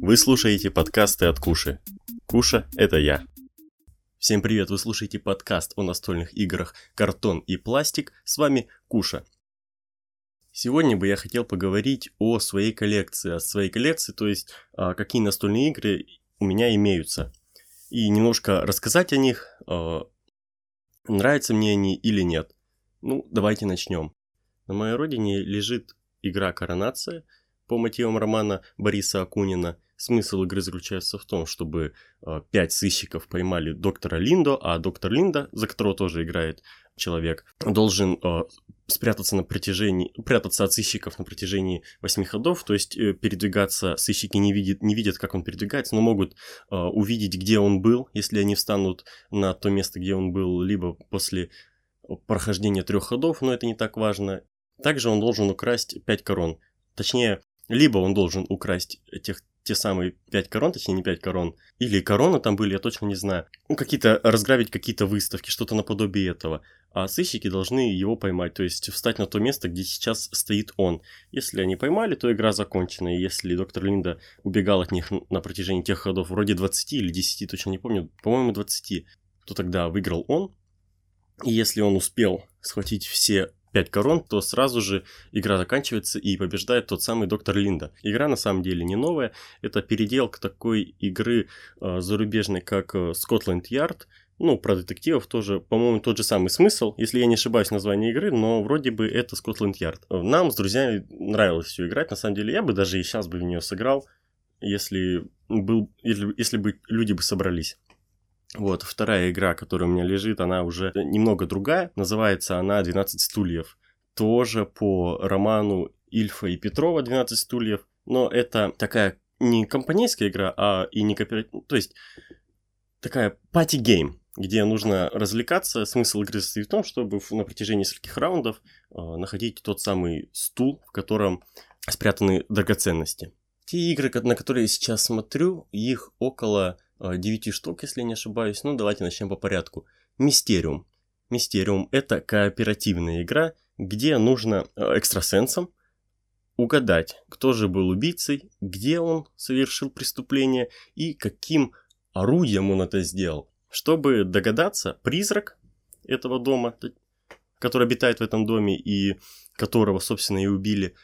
Вы слушаете подкасты от Куши. Куша – это я. Всем привет, вы слушаете подкаст о настольных играх «Картон и пластик». С вами Куша. Сегодня бы я хотел поговорить о своей коллекции, о своей коллекции, то есть а, какие настольные игры у меня имеются. И немножко рассказать о них, а, нравятся мне они или нет. Ну, давайте начнем. На моей родине лежит игра «Коронация», по мотивам романа Бориса Акунина. Смысл игры заключается в том, чтобы э, пять сыщиков поймали доктора Линдо, а доктор Линда, за которого тоже играет человек, должен э, спрятаться на протяжении, прятаться от сыщиков на протяжении восьми ходов, то есть э, передвигаться, сыщики не видят, не видят, как он передвигается, но могут увидеть, где он был, если они встанут на то место, где он был, либо после прохождения трех ходов, но это не так важно. Также он должен украсть пять корон. Точнее, либо он должен украсть тех, те самые 5 корон, точнее не 5 корон, или короны там были, я точно не знаю. Ну, какие-то, разграбить какие-то выставки, что-то наподобие этого. А сыщики должны его поймать, то есть встать на то место, где сейчас стоит он. Если они поймали, то игра закончена. И если доктор Линда убегал от них на протяжении тех ходов, вроде 20 или 10, точно не помню, по-моему 20, то тогда выиграл он. И если он успел схватить все 5 корон, то сразу же игра заканчивается и побеждает тот самый доктор Линда. Игра на самом деле не новая, это переделка такой игры э, зарубежной, как Scotland Yard, ну, про детективов тоже, по-моему, тот же самый смысл, если я не ошибаюсь, название игры, но вроде бы это Scotland Yard. Нам с друзьями нравилось все играть, на самом деле, я бы даже и сейчас бы в нее сыграл, если, был, если, если бы люди бы собрались. Вот, вторая игра, которая у меня лежит, она уже немного другая. Называется она «12 стульев». Тоже по роману Ильфа и Петрова «12 стульев». Но это такая не компанейская игра, а и не кооперативная. То есть такая party game, где нужно развлекаться. Смысл игры состоит в том, чтобы на протяжении нескольких раундов э, находить тот самый стул, в котором спрятаны драгоценности. Те игры, на которые я сейчас смотрю, их около 9 э, штук, если не ошибаюсь. Ну, давайте начнем по порядку. Мистериум. Мистериум – это кооперативная игра, где нужно э, экстрасенсам угадать, кто же был убийцей, где он совершил преступление и каким орудием он это сделал. Чтобы догадаться, призрак этого дома, который обитает в этом доме и которого, собственно, и убили,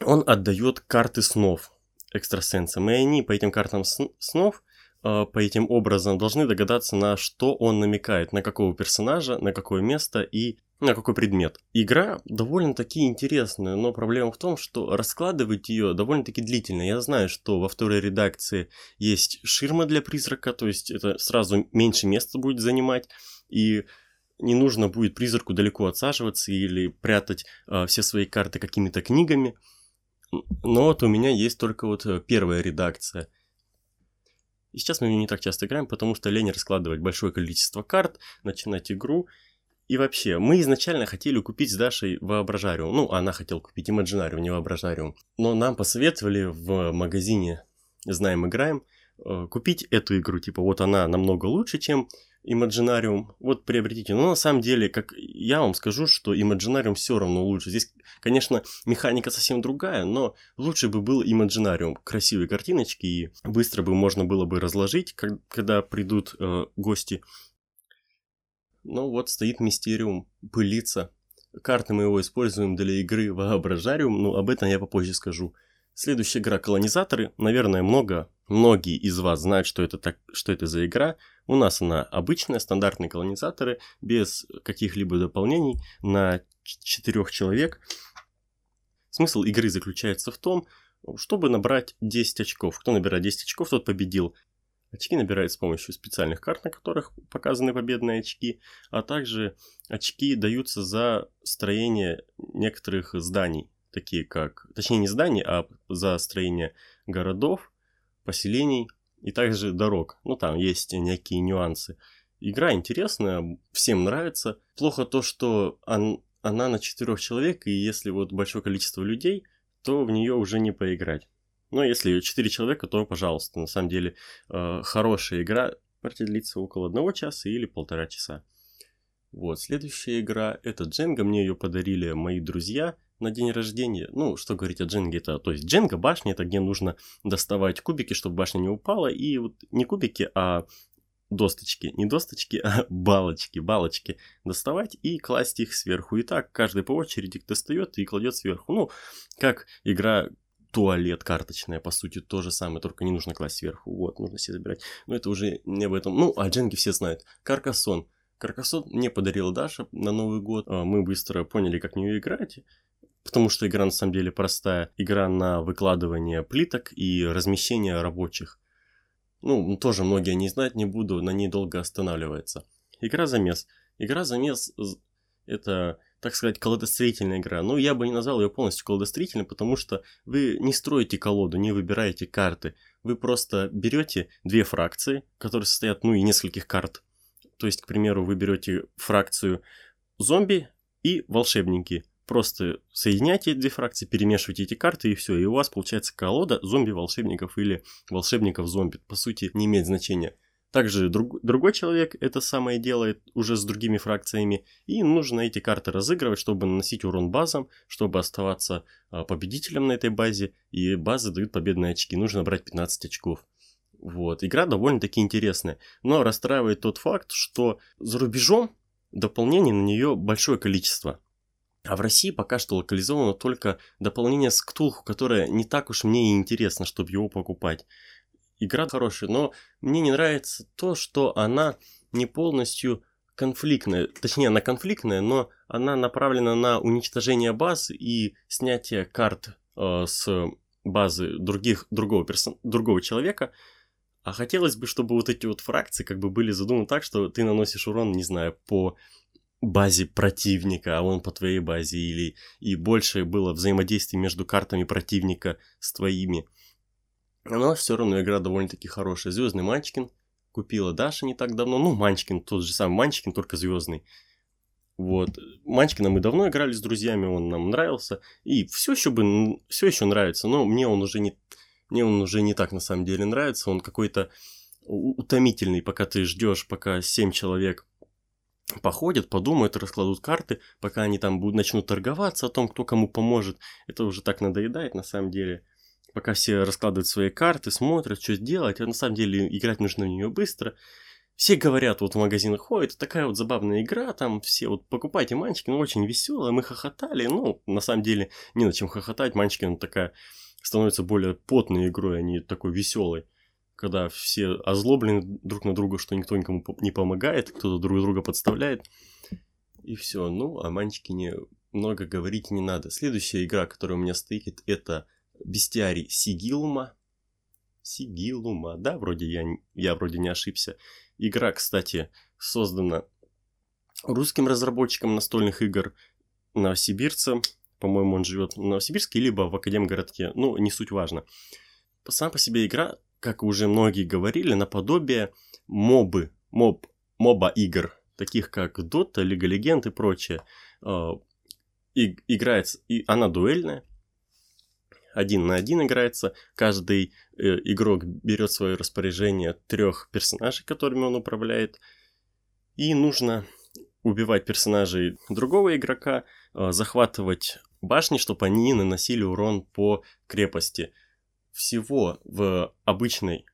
он отдает карты снов экстрасенсам, и они по этим картам снов, а, по этим образом должны догадаться, на что он намекает, на какого персонажа, на какое место и на какой предмет. Игра довольно-таки интересная, но проблема в том, что раскладывать ее довольно-таки длительно. Я знаю, что во второй редакции есть ширма для призрака, то есть это сразу меньше места будет занимать, и не нужно будет призраку далеко отсаживаться или прятать э, все свои карты какими-то книгами. Но вот у меня есть только вот э, первая редакция. И сейчас мы в не так часто играем, потому что лень раскладывать большое количество карт, начинать игру. И вообще, мы изначально хотели купить с Дашей воображариум. Ну, она хотела купить имаджинариум, не воображариум. Но нам посоветовали в магазине «Знаем, играем» э, купить эту игру. Типа, вот она намного лучше, чем Imaginarium, вот приобретите. Но на самом деле, как я вам скажу, что Imaginarium все равно лучше. Здесь, конечно, механика совсем другая, но лучше бы был Imaginarium. Красивые картиночки и быстро бы можно было бы разложить, когда придут э, гости. Ну вот стоит Мистериум, пылится. Карты мы его используем для игры Воображариум, но об этом я попозже скажу. Следующая игра «Колонизаторы». Наверное, много, многие из вас знают, что это, так, что это за игра. У нас она обычная, стандартные колонизаторы, без каких-либо дополнений, на четырех человек. Смысл игры заключается в том, чтобы набрать 10 очков. Кто набирает 10 очков, тот победил. Очки набирают с помощью специальных карт, на которых показаны победные очки, а также очки даются за строение некоторых зданий такие как, точнее не зданий, а за строение городов, поселений и также дорог. Ну там есть некие нюансы. Игра интересная, всем нравится. Плохо то, что он, она на четырех человек, и если вот большое количество людей, то в нее уже не поиграть. Но если четыре человека, то пожалуйста. На самом деле э, хорошая игра, партия длится около одного часа или полтора часа. Вот, следующая игра, это Дженга, мне ее подарили мои друзья, на день рождения. Ну, что говорить о дженге, это, то есть дженга, башня, это где нужно доставать кубики, чтобы башня не упала, и вот не кубики, а досточки, не досточки, а балочки, балочки доставать и класть их сверху. И так каждый по очереди достает и кладет сверху. Ну, как игра туалет карточная, по сути, то же самое, только не нужно класть сверху. Вот, нужно все забирать. Но это уже не об этом. Ну, а дженги все знают. Каркасон. Каркасон мне подарила Даша на Новый год. А, мы быстро поняли, как в нее играть. Потому что игра на самом деле простая. Игра на выкладывание плиток и размещение рабочих. Ну, тоже многие не знают, не буду на ней долго останавливаться. Игра замес. Игра замес это, так сказать, колодостроительная игра. Но я бы не назвал ее полностью колодостроительной, потому что вы не строите колоду, не выбираете карты. Вы просто берете две фракции, которые состоят, ну, и нескольких карт. То есть, к примеру, вы берете фракцию зомби и волшебники. Просто соединяйте две фракции, перемешивайте эти карты и все. И у вас получается колода зомби-волшебников или волшебников-зомби. По сути, не имеет значения. Также друг, другой человек это самое делает уже с другими фракциями. И нужно эти карты разыгрывать, чтобы наносить урон базам, чтобы оставаться а, победителем на этой базе. И базы дают победные очки. Нужно брать 15 очков. Вот. Игра довольно-таки интересная. Но расстраивает тот факт, что за рубежом дополнений на нее большое количество. А в России пока что локализовано только дополнение с Ктулху, которое не так уж мне и интересно, чтобы его покупать. Игра хорошая, но мне не нравится то, что она не полностью конфликтная. Точнее, она конфликтная, но она направлена на уничтожение баз и снятие карт э, с базы других, другого, персон... другого человека – а хотелось бы, чтобы вот эти вот фракции как бы были задуманы так, что ты наносишь урон, не знаю, по базе противника, а он по твоей базе, или и больше было взаимодействие между картами противника с твоими. Но все равно игра довольно-таки хорошая. Звездный Манчкин купила Даша не так давно. Ну, Манчкин, тот же самый Манчкин, только звездный. Вот. Манчкина мы давно играли с друзьями, он нам нравился. И все еще бы, все еще нравится, но мне он уже не, мне он уже не так на самом деле нравится. Он какой-то утомительный, пока ты ждешь, пока 7 человек походят, подумают, раскладут карты, пока они там будут, начнут торговаться о том, кто кому поможет. Это уже так надоедает на самом деле. Пока все раскладывают свои карты, смотрят, что делать, а на самом деле играть нужно в нее быстро. Все говорят, вот в магазинах ходят, такая вот забавная игра, там все вот покупайте манчики, ну очень веселая, мы хохотали, ну на самом деле не на чем хохотать, манчики, ну такая становится более потной игрой, а не такой веселой. Когда все озлоблены друг на друга, что никто никому не помогает, кто-то друг друга подставляет. И все. Ну, о Манчкине много говорить не надо. Следующая игра, которая у меня стоит, это Бестиарий Сигилума. Сигилума, да, вроде я, я вроде не ошибся. Игра, кстати, создана русским разработчиком настольных игр новосибирцем по-моему, он живет в Новосибирске, либо в Академгородке, ну, не суть важно. Сам по себе игра, как уже многие говорили, наподобие мобы, моб, моба игр, таких как Dota, Лига Легенд и прочее. А, и, играется, и она дуэльная, один на один играется. Каждый э, игрок берет свое распоряжение трех персонажей, которыми он управляет. И нужно убивать персонажей другого игрока, э, захватывать башни, чтобы они наносили урон по крепости. Всего в обычной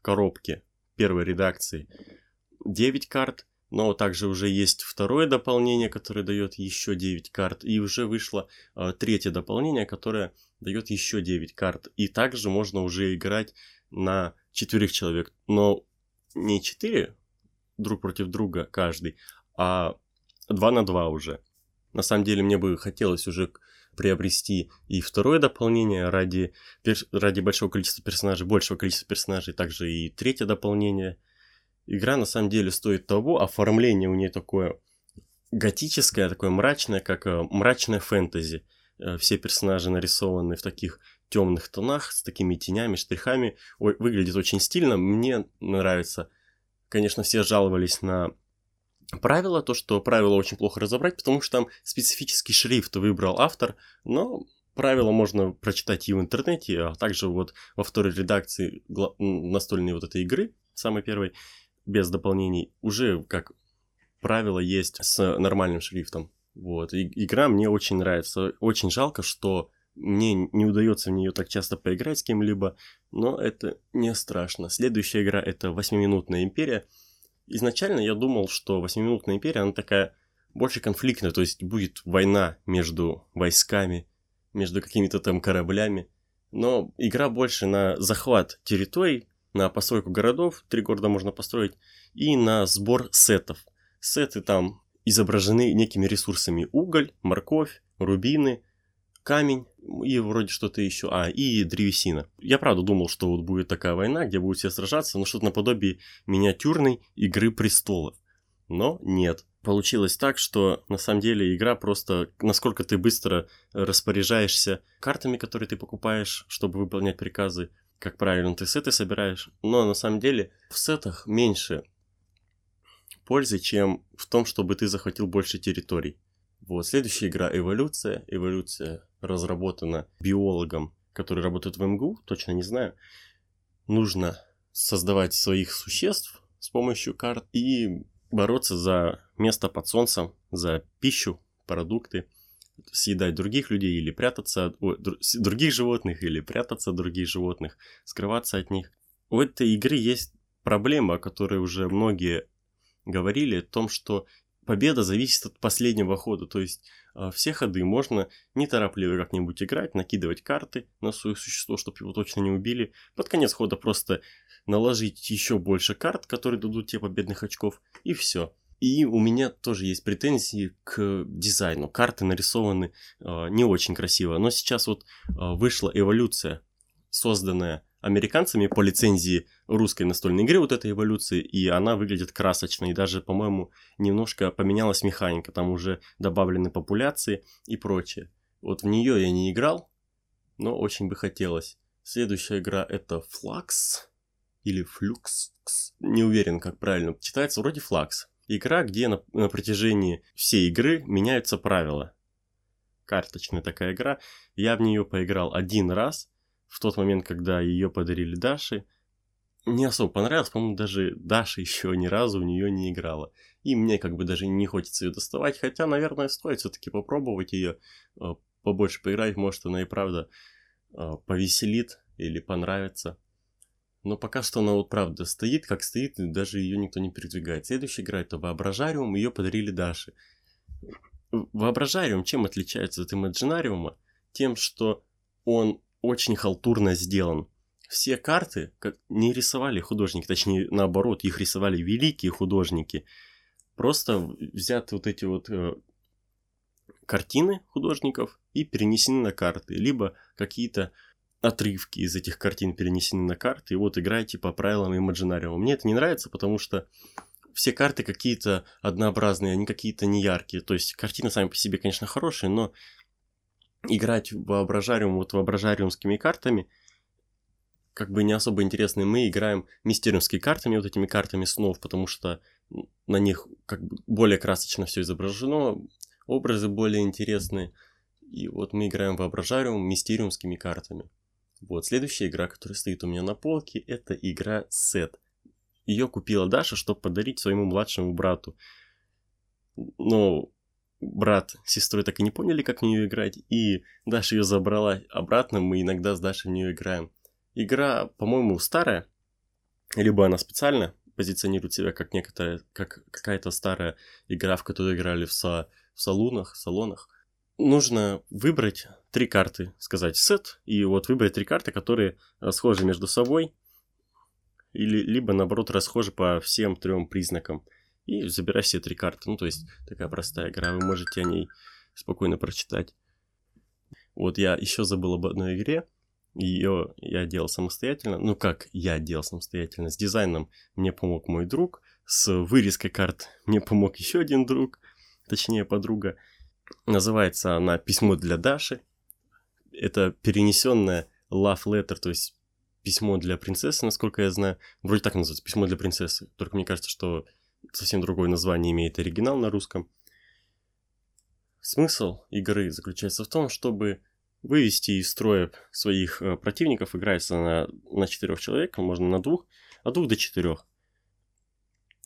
коробке первой редакции 9 карт, но также уже есть второе дополнение, которое дает еще 9 карт, и уже вышло э, третье дополнение, которое дает еще 9 карт. И также можно уже играть на четверых человек, но не 4 друг против друга каждый, а 2 на 2 уже. На самом деле мне бы хотелось уже приобрести и второе дополнение ради, ради большого количества персонажей, большего количества персонажей, также и третье дополнение. Игра на самом деле стоит того, оформление у нее такое готическое, такое мрачное, как э, мрачное фэнтези. Э, все персонажи нарисованы в таких темных тонах, с такими тенями, штрихами. Ой, выглядит очень стильно, мне нравится. Конечно, все жаловались на правило, то, что правило очень плохо разобрать, потому что там специфический шрифт выбрал автор, но правила можно прочитать и в интернете, а также вот во второй редакции настольной вот этой игры, самой первой, без дополнений, уже как правило есть с нормальным шрифтом. Вот, и, игра мне очень нравится. Очень жалко, что мне не удается в нее так часто поиграть с кем-либо, но это не страшно. Следующая игра это 8-минутная империя. Изначально я думал, что 8-минутная империя, она такая больше конфликтная, то есть будет война между войсками, между какими-то там кораблями. Но игра больше на захват территорий, на постройку городов, три города можно построить, и на сбор сетов. Сеты там изображены некими ресурсами уголь, морковь, рубины, камень и вроде что-то еще. А, и древесина. Я правда думал, что вот будет такая война, где будут все сражаться, но что-то наподобие миниатюрной игры престолов. Но нет. Получилось так, что на самом деле игра просто, насколько ты быстро распоряжаешься картами, которые ты покупаешь, чтобы выполнять приказы, как правильно ты сеты собираешь. Но на самом деле в сетах меньше пользы, чем в том, чтобы ты захватил больше территорий. Вот, следующая игра «Эволюция». Эволюция разработана биологом, который работает в МГУ, точно не знаю. Нужно создавать своих существ с помощью карт и бороться за место под солнцем, за пищу, продукты, съедать других людей или прятаться от о, других животных или прятаться от других животных, скрываться от них. У этой игры есть проблема, о которой уже многие говорили, о том, что победа зависит от последнего хода, то есть а, все ходы можно неторопливо как-нибудь играть, накидывать карты на свое существо, чтобы его точно не убили. Под конец хода просто наложить еще больше карт, которые дадут тебе победных очков, и все. И у меня тоже есть претензии к дизайну. Карты нарисованы э, не очень красиво, но сейчас вот э, вышла эволюция, созданная американцами по лицензии русской настольной игры вот этой эволюции, и она выглядит красочно, и даже, по-моему, немножко поменялась механика, там уже добавлены популяции и прочее. Вот в нее я не играл, но очень бы хотелось. Следующая игра это Flux или Flux, не уверен, как правильно читается, вроде Flux. Игра, где на, на протяжении всей игры меняются правила. Карточная такая игра. Я в нее поиграл один раз, в тот момент, когда ее подарили Даше, не особо понравилось, по-моему, даже Даша еще ни разу в нее не играла. И мне как бы даже не хочется ее доставать, хотя, наверное, стоит все-таки попробовать ее, а, побольше поиграть, может, она и правда а, повеселит или понравится. Но пока что она вот правда стоит, как стоит, и даже ее никто не передвигает. Следующая игра это Воображариум, ее подарили Даше. Воображариум чем отличается от Имаджинариума? Тем, что он очень халтурно сделан. Все карты как не рисовали художники, точнее наоборот, их рисовали великие художники. Просто взяты вот эти вот э, картины художников и перенесены на карты, либо какие-то отрывки из этих картин перенесены на карты, и вот играйте по правилам Imaginarium. Мне это не нравится, потому что все карты какие-то однообразные, они какие-то неяркие. То есть картины сами по себе, конечно, хорошие, но играть в воображариум вот воображариумскими картами как бы не особо интересны. Мы играем мистериумскими картами, вот этими картами снов, потому что на них как бы более красочно все изображено, образы более интересные. И вот мы играем воображариум мистериумскими картами. Вот, следующая игра, которая стоит у меня на полке, это игра Сет. Ее купила Даша, чтобы подарить своему младшему брату. Но брат с сестрой так и не поняли, как в нее играть, и Даша ее забрала обратно, мы иногда с Дашей в нее играем. Игра, по-моему, старая, либо она специально позиционирует себя как некоторая, как какая-то старая игра, в которую играли в, са, в салонах, салонах. Нужно выбрать три карты, сказать сет, и вот выбрать три карты, которые схожи между собой, или либо наоборот расхожи по всем трем признакам и забираешь все три карты. Ну, то есть, такая простая игра, вы можете о ней спокойно прочитать. Вот я еще забыл об одной игре, ее я делал самостоятельно. Ну, как я делал самостоятельно? С дизайном мне помог мой друг, с вырезкой карт мне помог еще один друг, точнее подруга. Называется она «Письмо для Даши». Это перенесенная love letter, то есть письмо для принцессы, насколько я знаю. Вроде так называется, письмо для принцессы. Только мне кажется, что совсем другое название имеет оригинал на русском. Смысл игры заключается в том, чтобы вывести из строя своих э, противников, играется на, на четырех человек, можно на двух, от двух до четырех.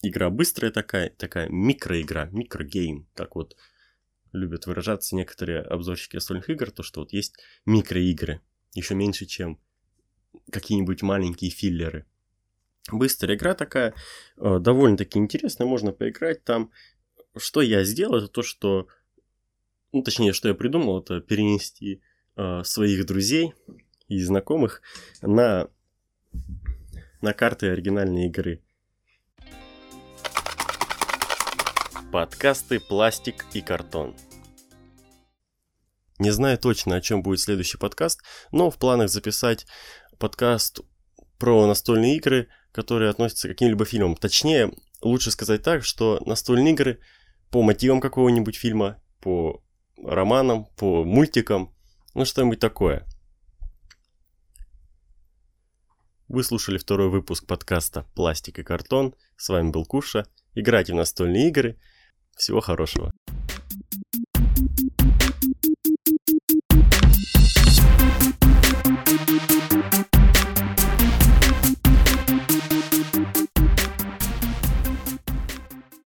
Игра быстрая такая, такая микроигра, микрогейм, так вот. любят выражаться некоторые обзорщики настольных игр, то что вот есть микроигры, еще меньше, чем какие-нибудь маленькие филлеры. Быстрая игра такая, э, довольно-таки интересная, можно поиграть там. Что я сделал, это то, что, ну, точнее, что я придумал, это перенести э, своих друзей и знакомых на, на карты оригинальной игры. Подкасты «Пластик и картон». Не знаю точно, о чем будет следующий подкаст, но в планах записать подкаст про настольные игры, которые относятся к каким-либо фильмам. Точнее, лучше сказать так, что настольные игры по мотивам какого-нибудь фильма, по романам, по мультикам, ну что-нибудь такое. Вы слушали второй выпуск подкаста «Пластик и картон». С вами был Куша. Играйте в настольные игры. Всего хорошего.